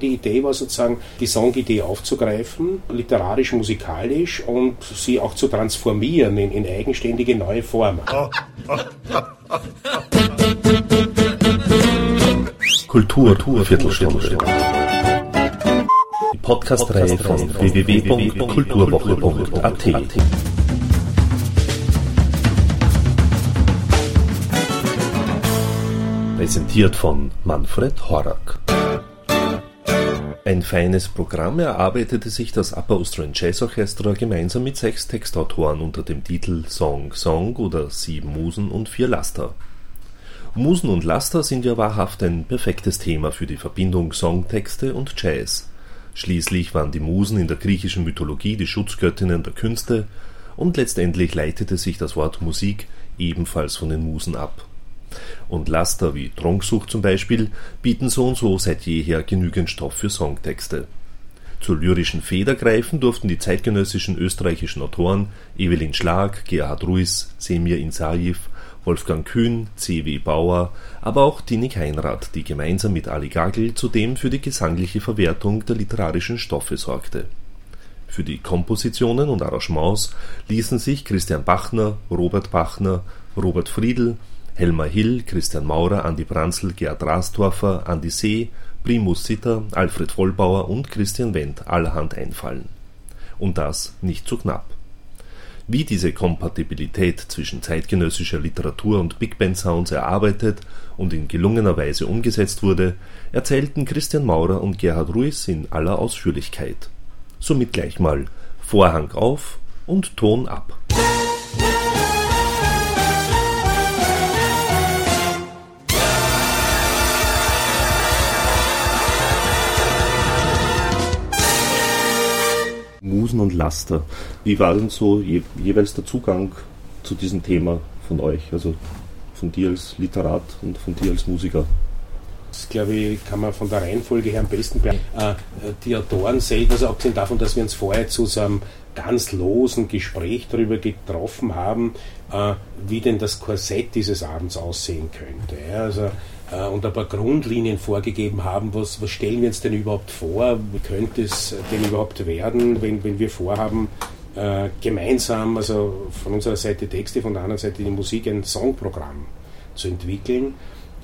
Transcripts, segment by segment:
Die Idee war sozusagen, die Songidee aufzugreifen, literarisch, musikalisch und sie auch zu transformieren in, in eigenständige neue Formen. Kultur, Kultur Viertelstunde. Die Podcast-Reihe von www.kulturwoche.at. Präsentiert von Manfred Horak. Ein feines Programm erarbeitete sich das Upper Austrian Jazz Orchestra gemeinsam mit sechs Textautoren unter dem Titel Song Song oder Sieben Musen und vier Laster. Musen und Laster sind ja wahrhaft ein perfektes Thema für die Verbindung Songtexte und Jazz. Schließlich waren die Musen in der griechischen Mythologie die Schutzgöttinnen der Künste und letztendlich leitete sich das Wort Musik ebenfalls von den Musen ab und Laster wie Trunksucht zum Beispiel bieten so und so seit jeher genügend Stoff für Songtexte. Zur lyrischen Feder greifen durften die zeitgenössischen österreichischen Autoren Evelyn Schlag, Gerhard Ruiz, Semir Insajew, Wolfgang Kühn, C. W. Bauer, aber auch Tini Heinrad, die gemeinsam mit Ali Gagel zudem für die gesangliche Verwertung der literarischen Stoffe sorgte. Für die Kompositionen und Arrangements ließen sich Christian Bachner, Robert Bachner, Robert Friedl, Helmar Hill, Christian Maurer, Andi Branzl, Gerd Rastorfer, Andi See, Primus Sitter, Alfred Vollbauer und Christian Wendt allerhand einfallen. Und das nicht zu knapp. Wie diese Kompatibilität zwischen zeitgenössischer Literatur und Big Band Sounds erarbeitet und in gelungener Weise umgesetzt wurde, erzählten Christian Maurer und Gerhard Ruiz in aller Ausführlichkeit. Somit gleich mal Vorhang auf und Ton ab. Musen und Laster. Wie war denn so je, jeweils der Zugang zu diesem Thema von euch? Also von dir als Literat und von dir als Musiker? Das glaube ich, kann man von der Reihenfolge her am besten bleiben. Äh, die Autoren selber, also abgesehen davon, dass wir uns vorher zu so einem ganz losen Gespräch darüber getroffen haben, äh, wie denn das Korsett dieses Abends aussehen könnte. Ja, also äh, und ein paar Grundlinien vorgegeben haben, was, was stellen wir uns denn überhaupt vor, wie könnte es denn überhaupt werden, wenn, wenn wir vorhaben, äh, gemeinsam, also von unserer Seite Texte, von der anderen Seite die Musik, ein Songprogramm zu entwickeln.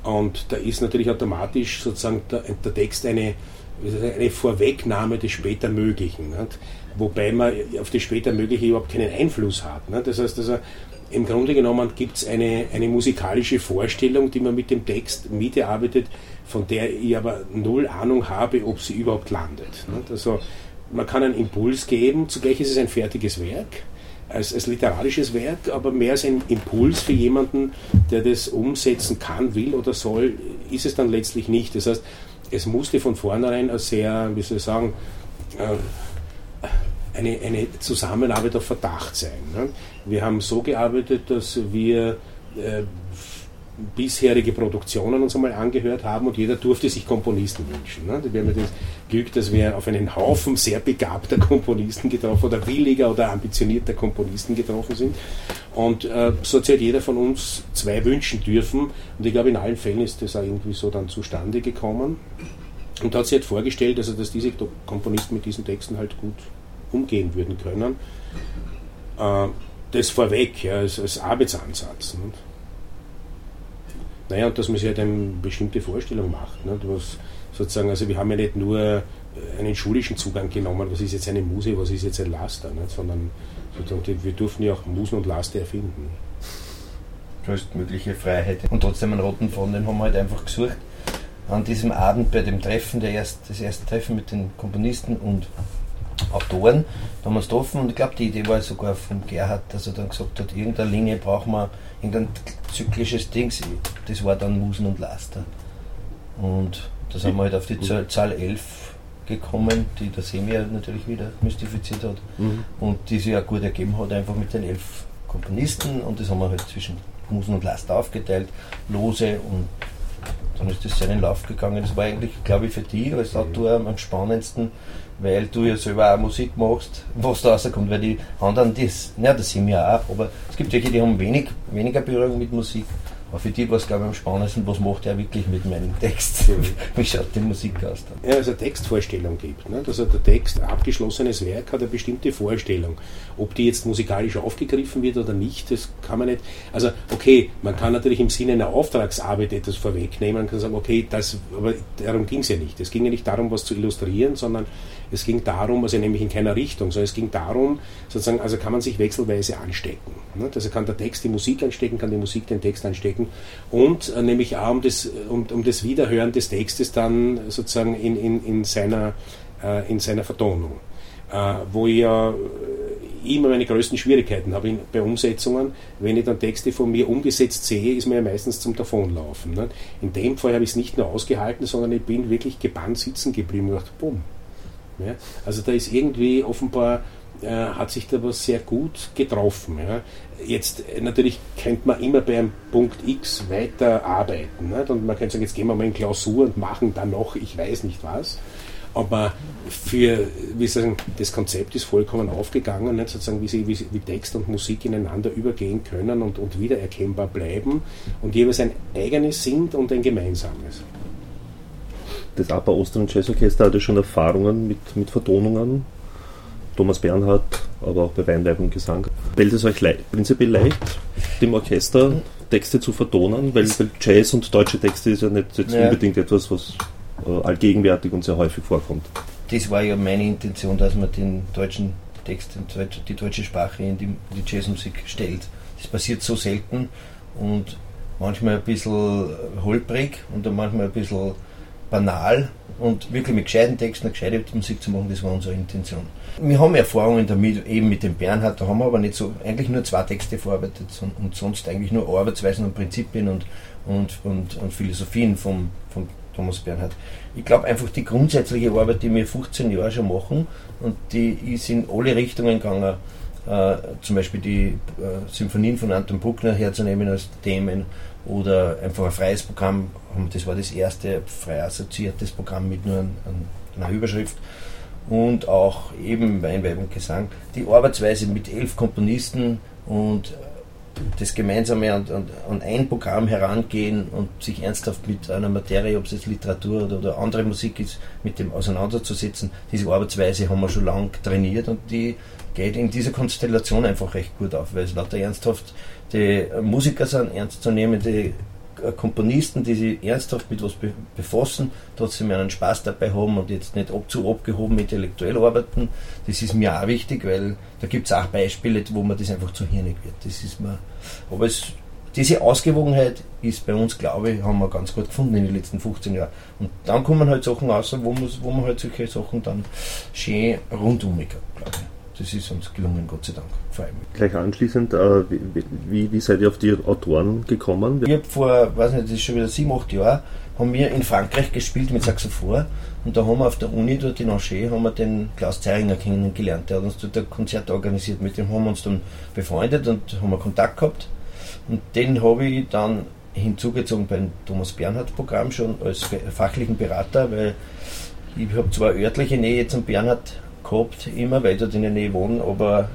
Und da ist natürlich automatisch sozusagen der, Text eine, eine Vorwegnahme des später Möglichen. Nicht? Wobei man auf das später Mögliche überhaupt keinen Einfluss hat. Nicht? Das heißt also, im Grunde genommen gibt es eine, eine musikalische Vorstellung, die man mit dem Text miterarbeitet, von der ich aber null Ahnung habe, ob sie überhaupt landet. Also man kann einen Impuls geben, zugleich ist es ein fertiges Werk, als, als literarisches Werk, aber mehr als ein Impuls für jemanden, der das umsetzen kann, will oder soll, ist es dann letztlich nicht. Das heißt, es musste von vornherein ein sehr, wie soll ich sagen, äh, eine, eine Zusammenarbeit auf Verdacht sein. Ne? Wir haben so gearbeitet, dass wir äh, bisherige Produktionen uns einmal angehört haben und jeder durfte sich Komponisten wünschen. Ne? Wir haben das Glück, dass wir auf einen Haufen sehr begabter Komponisten getroffen oder williger oder ambitionierter Komponisten getroffen sind. Und äh, so hat halt jeder von uns zwei wünschen dürfen. Und ich glaube, in allen Fällen ist das auch irgendwie so dann zustande gekommen. Und da hat sich halt vorgestellt, also, dass diese Komponisten mit diesen Texten halt gut umgehen würden können. Äh, das vorweg, ja, als, als Arbeitsansatz. Nicht? Naja, und dass man sich halt eine bestimmte Vorstellung macht. Nicht? Was sozusagen, also wir haben ja nicht nur einen schulischen Zugang genommen, was ist jetzt eine Muse, was ist jetzt ein Laster, nicht? sondern wir durften ja auch Musen und Laster erfinden. Größtmögliche Freiheit. Und trotzdem einen roten Faden, den haben wir halt einfach gesucht. An diesem Abend bei dem Treffen, der erst, das erste Treffen mit den Komponisten und Autoren, da haben wir es getroffen und ich glaube, die Idee war sogar von Gerhard, dass er dann gesagt hat, irgendeine Linie braucht man, irgendein zyklisches Ding, das war dann Musen und Laster. Und da sind wir halt auf die Zahl, Zahl 11 gekommen, die der Semir natürlich wieder mystifiziert hat mhm. und die sich auch gut ergeben hat, einfach mit den elf Komponisten und das haben wir halt zwischen Musen und Laster aufgeteilt, lose und dann ist das seinen Lauf gegangen. Das war eigentlich, glaube ich, für die als Autor am spannendsten, weil du ja selber auch Musik machst, was da rauskommt, weil die anderen, das, ja, das sind wir auch, aber es gibt welche, die haben wenig, weniger Berührung mit Musik, Aber für die war es, glaube ich, am spannendsten, was macht er wirklich mit meinem Text? Wie schaut die Musik aus dann? Ja, also eine Textvorstellung gibt. Ne? Also der Text, ein abgeschlossenes Werk, hat eine bestimmte Vorstellung. Ob die jetzt musikalisch aufgegriffen wird oder nicht, das kann man nicht. Also, okay, man kann natürlich im Sinne einer Auftragsarbeit etwas vorwegnehmen. Man kann sagen, okay, das, aber darum ging es ja nicht. Es ging ja nicht darum, was zu illustrieren, sondern es ging darum, also nämlich in keiner Richtung, sondern es ging darum, sozusagen, also kann man sich wechselweise anstecken. Ne? Also kann der Text die Musik anstecken, kann die Musik den Text anstecken und äh, nämlich auch um das, um, um das Wiederhören des Textes dann sozusagen in, in, in, seiner, äh, in seiner Vertonung. Äh, wo ich ja immer meine größten Schwierigkeiten habe in, bei Umsetzungen. Wenn ich dann Texte von mir umgesetzt sehe, ist mir ja meistens zum Davonlaufen. Ne? In dem Fall habe ich es nicht nur ausgehalten, sondern ich bin wirklich gebannt sitzen geblieben und dachte, bumm, ja? Also da ist irgendwie offenbar äh, hat sich da was sehr gut getroffen. Ja? Jetzt äh, natürlich könnte man immer bei einem Punkt X weiter arbeiten. Und man könnte sagen, jetzt gehen wir mal in Klausur und machen dann noch, ich weiß nicht was. Aber für, wie sagen, das Konzept ist vollkommen aufgegangen, nicht? sozusagen, wie, sie, wie, wie Text und Musik ineinander übergehen können und, und wiedererkennbar bleiben und jeweils ein eigenes sind und ein gemeinsames das APA Austrian Jazz Orchester hatte schon Erfahrungen mit, mit Vertonungen. Thomas Bernhard, aber auch bei Weinweib und Gesang. Fällt es euch le prinzipiell leicht, dem Orchester Texte zu vertonen? Weil, weil Jazz und deutsche Texte ist ja nicht jetzt ja. unbedingt etwas, was äh, allgegenwärtig und sehr häufig vorkommt. Das war ja meine Intention, dass man den deutschen Text, die deutsche Sprache in die, die Jazzmusik stellt. Das passiert so selten und manchmal ein bisschen holprig und dann manchmal ein bisschen banal und wirklich mit gescheiten Texten eine gescheite Musik zu machen, das war unsere Intention. Wir haben Erfahrungen damit, eben mit dem Bernhard, da haben wir aber nicht so, eigentlich nur zwei Texte verarbeitet und sonst eigentlich nur Arbeitsweisen und Prinzipien und, und, und, und Philosophien vom, vom Thomas Bernhard. Ich glaube einfach die grundsätzliche Arbeit, die wir 15 Jahre schon machen und die ist in alle Richtungen gegangen, äh, zum Beispiel die äh, Symphonien von Anton Bruckner herzunehmen als Themen oder einfach ein freies Programm. Das war das erste frei assoziiertes Programm mit nur einer Überschrift. Und auch eben Weinweib und Gesang. Die Arbeitsweise mit elf Komponisten und das gemeinsame an, an, an, ein Programm herangehen und sich ernsthaft mit einer Materie, ob es jetzt Literatur oder, oder, andere Musik ist, mit dem auseinanderzusetzen. Diese Arbeitsweise haben wir schon lange trainiert und die geht in dieser Konstellation einfach recht gut auf, weil es lauter ernsthaft die Musiker sind, ernstzunehmende Komponisten, die sich ernsthaft mit was befassen, trotzdem einen Spaß dabei haben und jetzt nicht ab zu abgehoben intellektuell arbeiten. Das ist mir auch wichtig, weil da gibt es auch Beispiele, wo man das einfach zu hirnig wird. Das ist mir, aber es, diese Ausgewogenheit ist bei uns, glaube ich, haben wir ganz gut gefunden in den letzten 15 Jahren. Und dann kommen halt Sachen raus, wo man, wo man halt solche Sachen dann schön rundum glaube ich das ist uns gelungen, Gott sei Dank. Gleich anschließend, äh, wie, wie, seid ihr auf die Autoren gekommen? Ich habe vor, weiß nicht, das ist schon wieder sieben, acht Jahre, haben wir in Frankreich gespielt mit Saxophon und da haben wir auf der Uni dort in Angers haben wir den Klaus Zeiringer kennengelernt. Der hat uns dort ein Konzert organisiert, mit dem haben wir uns dann befreundet und haben wir Kontakt gehabt. Und den habe ich dann hinzugezogen beim Thomas Bernhard Programm schon als fachlichen Berater, weil ich habe zwar örtliche Nähe zum Bernhard gehabt, immer, weil ich dort in der Nähe wohne, aber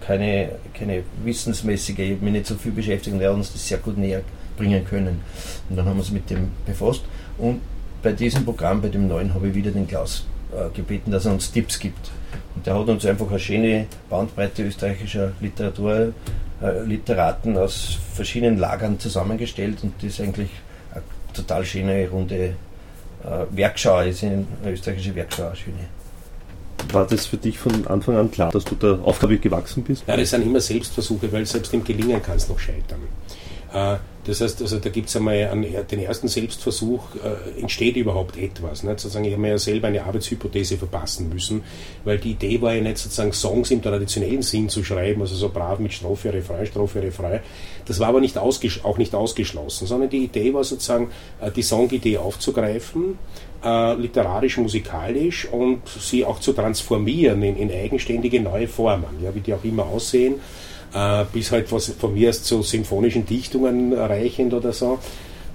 keine, keine wissensmäßige, ich habe mich nicht so viel beschäftigt und er hat uns das sehr gut näher bringen können. Und dann haben wir uns mit dem befasst. Und bei diesem Programm, bei dem neuen, habe ich wieder den Klaus äh, gebeten, dass er uns Tipps gibt. Und der hat uns einfach eine schöne Bandbreite österreichischer Literatur, äh, Literaten aus verschiedenen Lagern zusammengestellt und das ist eigentlich eine total schöne runde äh, Werkschau, ist eine österreichische Werkschau, eine schöne. War das für dich von Anfang an klar, dass du der Aufgabe gewachsen bist? Ja, das sind immer Selbstversuche, weil selbst im Gelingen kann es noch scheitern. Äh, das heißt, also da gibt es einmal einen, den ersten Selbstversuch, äh, entsteht überhaupt etwas. Nicht? Sozusagen, ich habe mir ja selber eine Arbeitshypothese verpassen müssen, weil die Idee war ja nicht sozusagen Songs im traditionellen Sinn zu schreiben, also so brav mit Strophe, Refrain, Strophe, Refrain. Das war aber nicht auch nicht ausgeschlossen, sondern die Idee war sozusagen, äh, die Songidee aufzugreifen, äh, literarisch, musikalisch und sie auch zu transformieren in, in eigenständige neue Formen, ja, wie die auch immer aussehen, äh, bis halt was von mir aus zu symphonischen Dichtungen reichend oder so.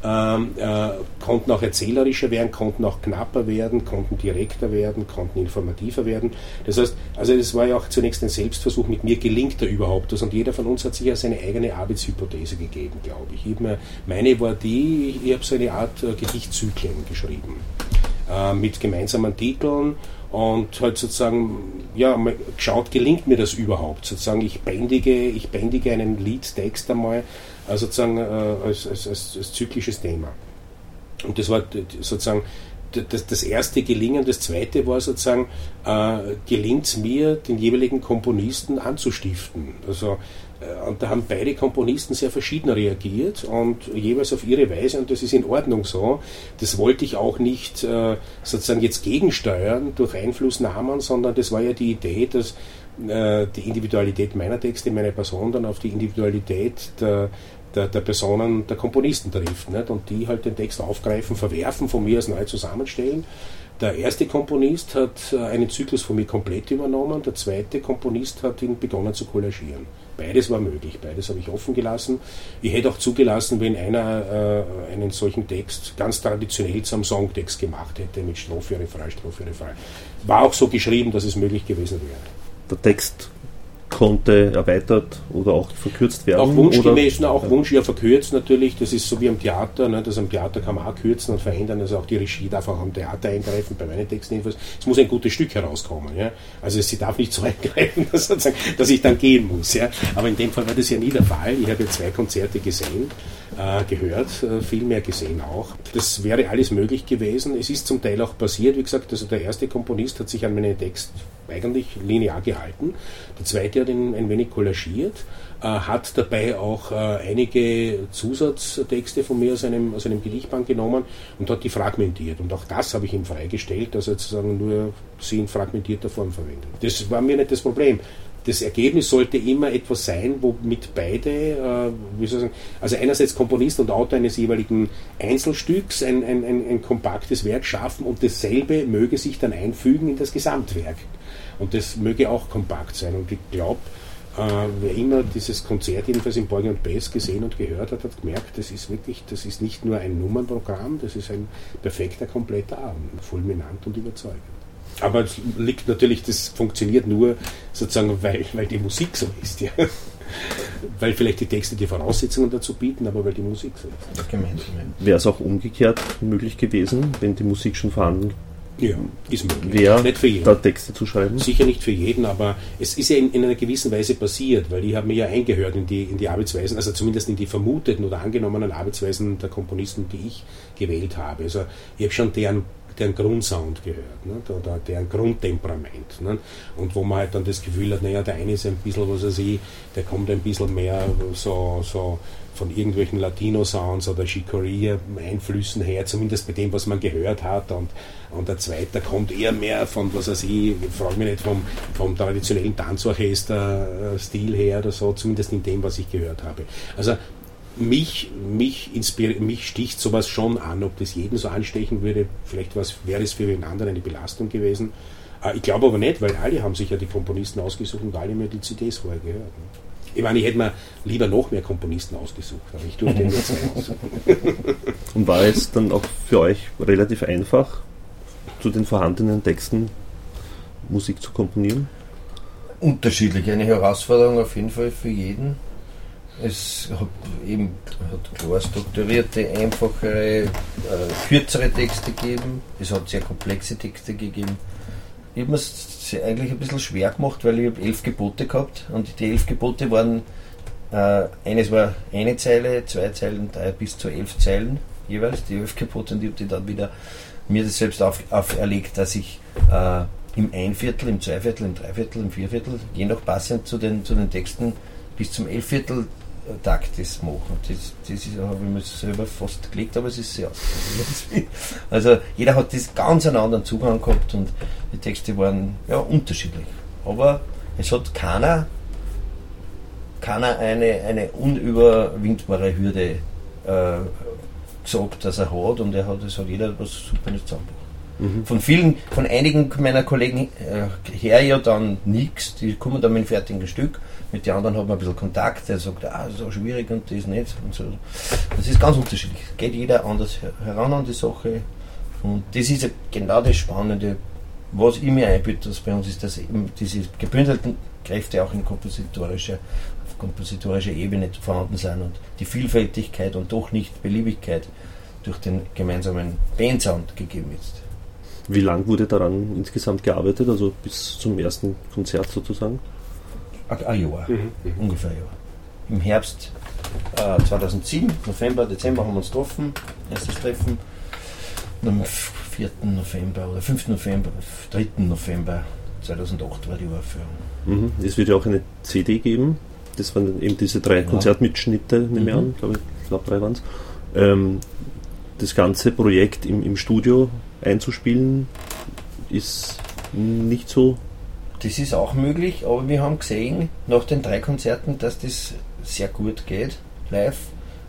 ähm, äh, konnten auch erzählerischer werden, konnten auch knapper werden, konnten direkter werden, konnten informativer werden. Das heißt, also es war ja auch zunächst ein Selbstversuch, mit mir gelingt da überhaupt was und jeder von uns hat sich ja seine eigene Arbeitshypothese gegeben, glaube ich. ich mir, meine war die, ich habe so eine Art äh, Gedichtzyklen geschrieben äh, mit gemeinsamen Titeln und halt sozusagen ja geschaut, gelingt mir das überhaupt? Sozusagen ich bändige, ich bändige einen Liedtext einmal äh, sozusagen äh, als, als, als, als zyklisches Thema. Und das war sozusagen das, das erste Gelingen. Das zweite war sozusagen, äh, gelingt es mir, den jeweiligen Komponisten anzustiften. Also äh, und da haben beide Komponisten sehr verschieden reagiert und jeweils auf ihre Weise und das ist in Ordnung so. Das wollte ich auch nicht äh, sozusagen jetzt gegensteuern durch Einflussnahmen, sondern das war ja die Idee, dass äh, die Individualität meiner Texte, meiner Person dann auf die Individualität der, der, der Personen, der Komponisten trifft nicht? und die halt den Text aufgreifen, verwerfen, von mir aus neu zusammenstellen. Der erste Komponist hat einen Zyklus von mir komplett übernommen, der zweite Komponist hat ihn begonnen zu kollagieren. Beides war möglich, beides habe ich offen gelassen. Ich hätte auch zugelassen, wenn einer äh, einen solchen Text ganz traditionell zum Songtext gemacht hätte, mit Strophe, Refrain, Strophe, Refrain. War auch so geschrieben, dass es möglich gewesen wäre. Der Text konnte erweitert oder auch verkürzt werden. Auch wunschgemäß, na, auch ja. Wunsch ja verkürzt natürlich. Das ist so wie am Theater. Ne, das am Theater kann man auch kürzen und verändern. Also auch die Regie darf auch am Theater eingreifen, bei meinen Texten jedenfalls. Es muss ein gutes Stück herauskommen. Ja? Also sie darf nicht so eingreifen, dass, dass ich dann gehen muss. Ja? Aber in dem Fall war das ja nie der Fall. Ich habe ja zwei Konzerte gesehen, äh, gehört, äh, viel mehr gesehen auch. Das wäre alles möglich gewesen. Es ist zum Teil auch passiert. Wie gesagt, also der erste Komponist hat sich an meinen Text eigentlich linear gehalten. Der zweite hat ihn ein wenig kollagiert, äh, hat dabei auch äh, einige Zusatztexte von mir aus einem, aus einem Gedichtband genommen und hat die fragmentiert. Und auch das habe ich ihm freigestellt, dass er sozusagen nur sie in fragmentierter Form verwendet. Das war mir nicht das Problem das Ergebnis sollte immer etwas sein, womit beide, äh, wie soll ich sagen, also einerseits Komponist und Autor eines jeweiligen Einzelstücks ein, ein, ein, ein kompaktes Werk schaffen und dasselbe möge sich dann einfügen in das Gesamtwerk. Und das möge auch kompakt sein. Und ich glaube, äh, wer immer dieses Konzert jedenfalls in Borg und Bass gesehen und gehört hat, hat gemerkt, das ist wirklich, das ist nicht nur ein Nummernprogramm, das ist ein perfekter, kompletter Abend, fulminant und überzeugend. Aber es liegt natürlich, das funktioniert nur sozusagen, weil, weil die Musik so ist, ja. Weil vielleicht die Texte die Voraussetzungen dazu bieten, aber weil die Musik so ist. Wäre es auch umgekehrt möglich gewesen, wenn die Musik schon vorhanden ja, ist möglich. Wer nicht für jeden. da Texte zu schreiben? Sicher nicht für jeden, aber es ist ja in, in einer gewissen Weise passiert, weil ich habe mir ja eingehört in die, in die Arbeitsweisen, also zumindest in die vermuteten oder angenommenen Arbeitsweisen der Komponisten, die ich gewählt habe. Also ich habe schon deren deren Grundsound gehört nicht? oder deren Grundtemperament. Nicht? Und wo man halt dann das Gefühl hat, naja, der eine ist ein bisschen, was weiß ich, der kommt ein bisschen mehr so, so von irgendwelchen Latino-Sounds oder Chicoria-Einflüssen her, zumindest bei dem, was man gehört hat. Und, und der zweite kommt eher mehr von, was weiß ich, ich frage mich nicht, vom, vom traditionellen Tanzorchester-Stil her oder so, zumindest in dem, was ich gehört habe. Also mich, mich, mich sticht sowas schon an, ob das jeden so anstechen würde. Vielleicht wäre es für den anderen eine Belastung gewesen. Äh, ich glaube aber nicht, weil alle haben sich ja die Komponisten ausgesucht und alle mir die CDs vorher gehört. Ne? Ich meine, ich hätte mir lieber noch mehr Komponisten ausgesucht, aber ich durfte nur zwei aussuchen. Und war es dann auch für euch relativ einfach, zu den vorhandenen Texten Musik zu komponieren? Unterschiedlich, eine Herausforderung auf jeden Fall für jeden. Es hat eben hat klar strukturierte, einfachere, äh, kürzere Texte gegeben. Es hat sehr komplexe Texte gegeben. Ich habe mir es eigentlich ein bisschen schwer gemacht, weil ich habe elf Gebote gehabt und die elf Gebote waren, äh, eines war eine Zeile, zwei Zeilen, drei bis zu elf Zeilen jeweils, die elf Gebote und ich habe die dann wieder mir das selbst auf, auferlegt, dass ich äh, im Einviertel, im Zweiviertel, im Dreiviertel, im Vierviertel, je nach passend zu den, zu den Texten, bis zum Elfviertel Takt das machen. Das, das habe ich mir selber fast gelegt, aber es ist sehr Also jeder hat das ganz einen anderen Zugang gehabt und die Texte waren ja unterschiedlich. Aber es hat keiner, keiner eine, eine unüberwindbare Hürde äh, gesagt, dass er hat und er hat, es hat jeder was super zusammengebracht. Von vielen, von einigen meiner Kollegen äh, her ja dann nichts, die kommen dann mit einem fertigen Stück. Mit den anderen hat man ein bisschen Kontakt, der sagt, ah, das ist auch schwierig und das nicht. Und so. Das ist ganz unterschiedlich. Geht jeder anders heran an die Sache. Und das ist genau das Spannende, was ich mir einbitte, bei uns ist, dass eben diese gebündelten Kräfte auch in kompositorischer, auf kompositorischer Ebene vorhanden sind und die Vielfältigkeit und doch nicht Beliebigkeit durch den gemeinsamen Bandsound gegeben ist. Wie lang wurde daran insgesamt gearbeitet, also bis zum ersten Konzert sozusagen? Ein Jahr, mhm. ungefähr ein Jahr. Im Herbst äh, 2007, November, Dezember haben wir uns getroffen, erstes Treffen. Und am 4. November oder 5. November, 3. November 2008 war die Uraufführung. Mhm. Es wird ja auch eine CD geben. Das waren eben diese drei ja. Konzertmitschnitte, nehme ich mhm. an, glaube ich, glaube drei waren es. Ähm, das ganze Projekt im, im Studio einzuspielen, ist nicht so. Das ist auch möglich, aber wir haben gesehen nach den drei Konzerten, dass das sehr gut geht, live.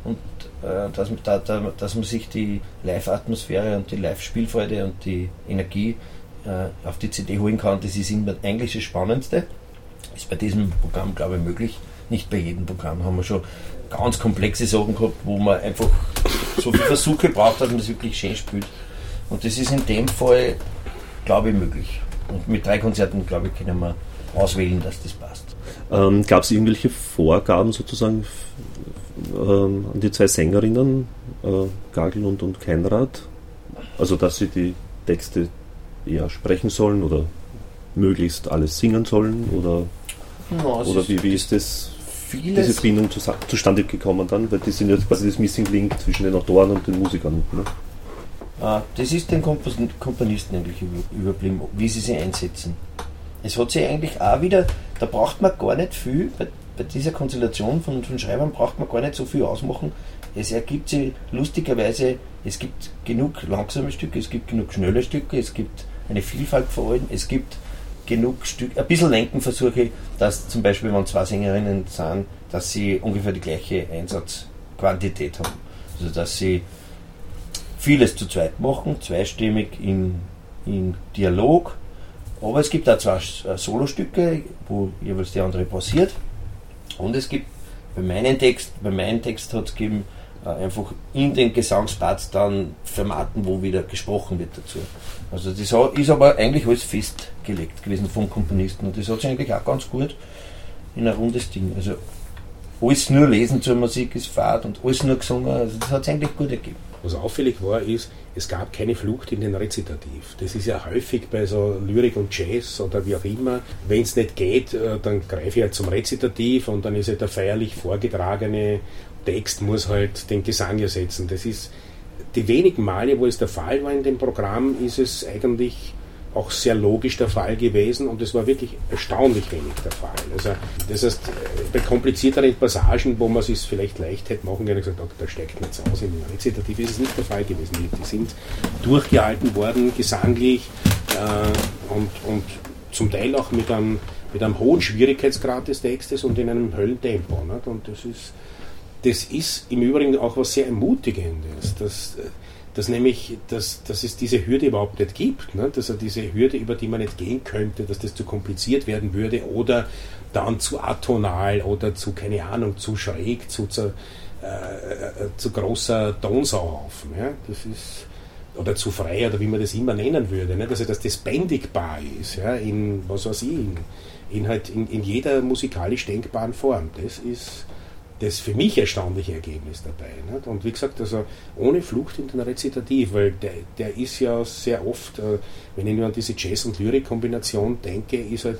Und äh, dass, da, da, dass man sich die Live-Atmosphäre und die Live-Spielfreude und die Energie äh, auf die CD holen kann, das ist eigentlich das Spannendste. Ist bei diesem Programm, glaube ich, möglich. Nicht bei jedem Programm haben wir schon ganz komplexe Sachen gehabt, wo man einfach so viel Versuche braucht, dass man es wirklich schön spielt. Und das ist in dem Fall, glaube ich, möglich. Und mit drei Konzerten, glaube ich, können wir auswählen, dass das passt. Ähm, Gab es irgendwelche Vorgaben sozusagen ähm, an die zwei Sängerinnen, äh, Gagel und, und Keinrad? Also, dass sie die Texte eher sprechen sollen oder möglichst alles singen sollen? Oder, no, oder wie, wie ist das, diese Bindung zu, zustande gekommen dann? Weil die sind jetzt quasi das Missing Link zwischen den Autoren und den Musikern. Ne? Ah, das ist den Komponisten eigentlich überblieben, wie sie sie einsetzen. Es hat sich eigentlich auch wieder, da braucht man gar nicht viel, bei, bei dieser Konstellation von, von Schreibern braucht man gar nicht so viel ausmachen. Es ergibt sich lustigerweise, es gibt genug langsame Stücke, es gibt genug schnelle Stücke, es gibt eine Vielfalt vor allem, es gibt genug Stücke, ein bisschen lenken versuche, dass zum Beispiel, wenn zwei Sängerinnen sind, dass sie ungefähr die gleiche Einsatzquantität haben. Also dass sie vieles zu zweit machen, zweistimmig in, in Dialog. Aber es gibt auch zwei äh, Solostücke, wo jeweils die andere passiert. Und es gibt bei meinem Text, bei meinem Text hat es gegeben, äh, einfach in den Gesangsparts dann Formaten, wo wieder gesprochen wird dazu. Also das ist aber eigentlich alles festgelegt gewesen vom Komponisten und das hat sich eigentlich auch ganz gut in ein rundes Ding. Also alles nur lesen zur Musik ist Fahrt und alles nur gesungen, also das hat sich eigentlich gut ergeben. Was auffällig war, ist, es gab keine Flucht in den Rezitativ. Das ist ja häufig bei so Lyrik und Jazz oder wie auch immer. Wenn es nicht geht, äh, dann greife ich halt zum Rezitativ und dann ist halt der feierlich vorgetragene Text muss halt den Gesang ersetzen. Das ist die wenigen Male, wo es der Fall war in dem Programm, ist es eigentlich auch sehr logisch der Fall gewesen und es war wirklich erstaunlich wenig der Fall. Also, das heißt, bei komplizierteren Passagen, wo man es vielleicht leicht hätte machen können, gesagt, oh, da steigt nichts aus. Im Rezitativ ist es nicht der Fall gewesen. Die sind durchgehalten worden, gesanglich äh, und, und zum Teil auch mit einem, mit einem hohen Schwierigkeitsgrad des Textes und in einem Höllentempo. Nicht? Und das ist, das ist im Übrigen auch was sehr Ermutigendes, dass, dass nämlich, dass, dass es diese Hürde überhaupt nicht gibt, ne? dass er diese Hürde, über die man nicht gehen könnte, dass das zu kompliziert werden würde oder dann zu atonal oder zu, keine Ahnung, zu schräg, zu, zu, äh, äh zu großer Tonsauhaufen. Ja? Das ist, oder zu frei oder wie man das immer nennen würde. Ne? Also, dass das bändigbar ist, ja? in, was weiß ich, in, in, halt in, in jeder musikalisch denkbaren Form. Das ist das für mich erstaunliche Ergebnis dabei. Nicht? Und wie gesagt, also ohne Flucht in den Rezitativ, weil der, der ist ja sehr oft, äh, wenn ich nur an diese Jazz- und Lyrik-Kombination denke, ist halt,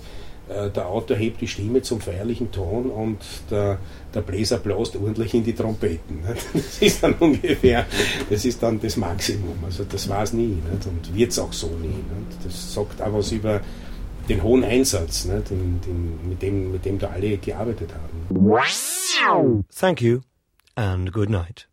äh, der Autor hebt die Stimme zum feierlichen Ton und der, der Bläser bläst ordentlich in die Trompeten. Das ist dann ungefähr, das ist dann das Maximum. Also das war es nie nicht? und wird es auch so nie. Das sagt auch was über den hohen Einsatz, ne, den, den, mit, dem, mit dem da alle gearbeitet haben. Thank you and good night.